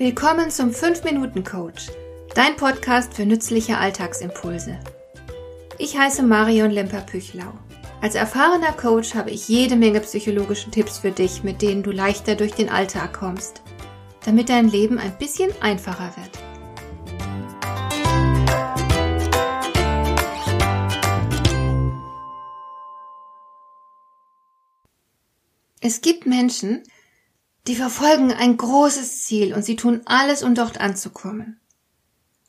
Willkommen zum 5-Minuten-Coach, dein Podcast für nützliche Alltagsimpulse. Ich heiße Marion Lemper-Püchlau. Als erfahrener Coach habe ich jede Menge psychologische Tipps für dich, mit denen du leichter durch den Alltag kommst, damit dein Leben ein bisschen einfacher wird. Es gibt Menschen, die verfolgen ein großes Ziel und sie tun alles, um dort anzukommen.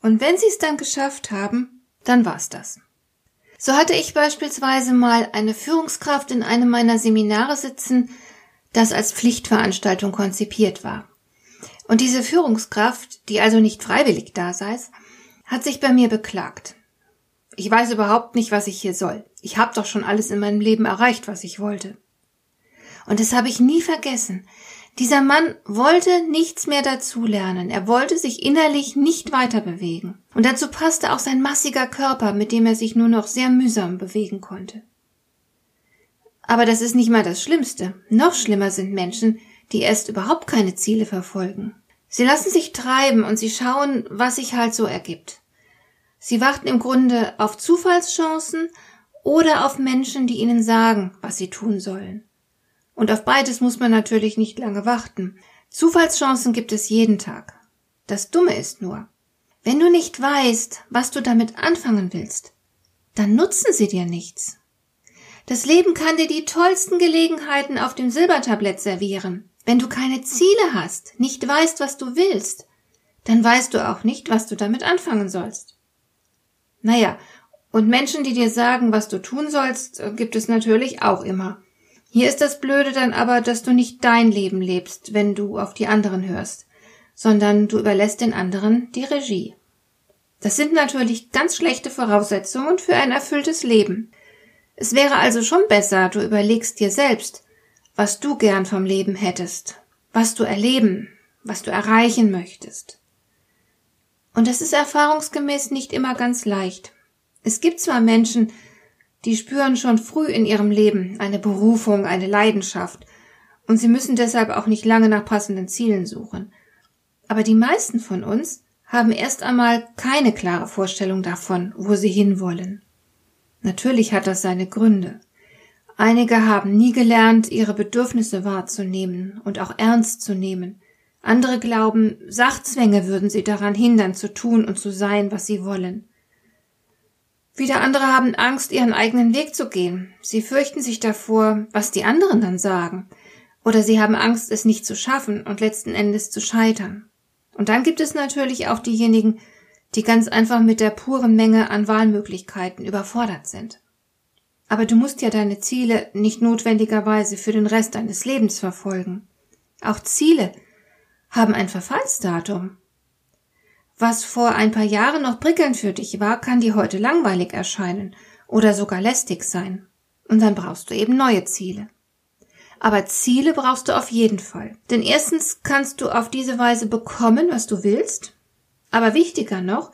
Und wenn sie es dann geschafft haben, dann war's das. So hatte ich beispielsweise mal eine Führungskraft in einem meiner Seminare sitzen, das als Pflichtveranstaltung konzipiert war. Und diese Führungskraft, die also nicht freiwillig da sei, hat sich bei mir beklagt. Ich weiß überhaupt nicht, was ich hier soll. Ich habe doch schon alles in meinem Leben erreicht, was ich wollte. Und das habe ich nie vergessen. Dieser Mann wollte nichts mehr dazulernen. Er wollte sich innerlich nicht weiter bewegen. Und dazu passte auch sein massiger Körper, mit dem er sich nur noch sehr mühsam bewegen konnte. Aber das ist nicht mal das Schlimmste. Noch schlimmer sind Menschen, die erst überhaupt keine Ziele verfolgen. Sie lassen sich treiben und sie schauen, was sich halt so ergibt. Sie warten im Grunde auf Zufallschancen oder auf Menschen, die ihnen sagen, was sie tun sollen. Und auf beides muss man natürlich nicht lange warten. Zufallschancen gibt es jeden Tag. Das Dumme ist nur, wenn du nicht weißt, was du damit anfangen willst, dann nutzen sie dir nichts. Das Leben kann dir die tollsten Gelegenheiten auf dem Silbertablett servieren. Wenn du keine Ziele hast, nicht weißt, was du willst, dann weißt du auch nicht, was du damit anfangen sollst. Naja, und Menschen, die dir sagen, was du tun sollst, gibt es natürlich auch immer. Hier ist das Blöde dann aber, dass du nicht dein Leben lebst, wenn du auf die anderen hörst, sondern du überlässt den anderen die Regie. Das sind natürlich ganz schlechte Voraussetzungen für ein erfülltes Leben. Es wäre also schon besser, du überlegst dir selbst, was du gern vom Leben hättest, was du erleben, was du erreichen möchtest. Und das ist erfahrungsgemäß nicht immer ganz leicht. Es gibt zwar Menschen, die spüren schon früh in ihrem Leben eine Berufung, eine Leidenschaft, und sie müssen deshalb auch nicht lange nach passenden Zielen suchen. Aber die meisten von uns haben erst einmal keine klare Vorstellung davon, wo sie hinwollen. Natürlich hat das seine Gründe. Einige haben nie gelernt, ihre Bedürfnisse wahrzunehmen und auch ernst zu nehmen. Andere glauben, Sachzwänge würden sie daran hindern, zu tun und zu sein, was sie wollen. Wieder andere haben Angst, ihren eigenen Weg zu gehen. Sie fürchten sich davor, was die anderen dann sagen. Oder sie haben Angst, es nicht zu schaffen und letzten Endes zu scheitern. Und dann gibt es natürlich auch diejenigen, die ganz einfach mit der puren Menge an Wahlmöglichkeiten überfordert sind. Aber du musst ja deine Ziele nicht notwendigerweise für den Rest deines Lebens verfolgen. Auch Ziele haben ein Verfallsdatum. Was vor ein paar Jahren noch prickelnd für dich war, kann dir heute langweilig erscheinen oder sogar lästig sein. Und dann brauchst du eben neue Ziele. Aber Ziele brauchst du auf jeden Fall. Denn erstens kannst du auf diese Weise bekommen, was du willst. Aber wichtiger noch,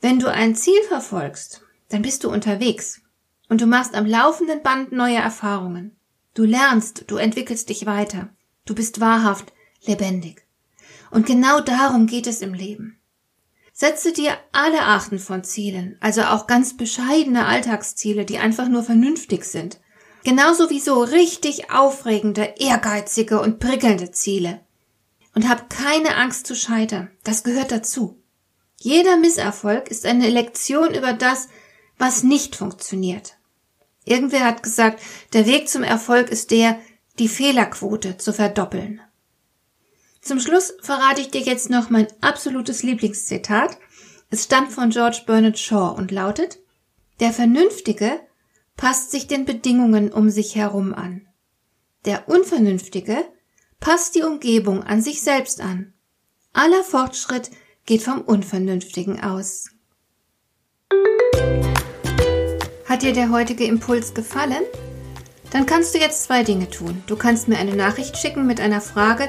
wenn du ein Ziel verfolgst, dann bist du unterwegs. Und du machst am laufenden Band neue Erfahrungen. Du lernst, du entwickelst dich weiter. Du bist wahrhaft lebendig. Und genau darum geht es im Leben. Setze dir alle Arten von Zielen, also auch ganz bescheidene Alltagsziele, die einfach nur vernünftig sind. Genauso wie so richtig aufregende, ehrgeizige und prickelnde Ziele. Und hab keine Angst zu scheitern. Das gehört dazu. Jeder Misserfolg ist eine Lektion über das, was nicht funktioniert. Irgendwer hat gesagt, der Weg zum Erfolg ist der, die Fehlerquote zu verdoppeln. Zum Schluss verrate ich dir jetzt noch mein absolutes Lieblingszitat. Es stammt von George Bernard Shaw und lautet Der Vernünftige passt sich den Bedingungen um sich herum an. Der Unvernünftige passt die Umgebung an sich selbst an. Aller Fortschritt geht vom Unvernünftigen aus. Hat dir der heutige Impuls gefallen? Dann kannst du jetzt zwei Dinge tun. Du kannst mir eine Nachricht schicken mit einer Frage,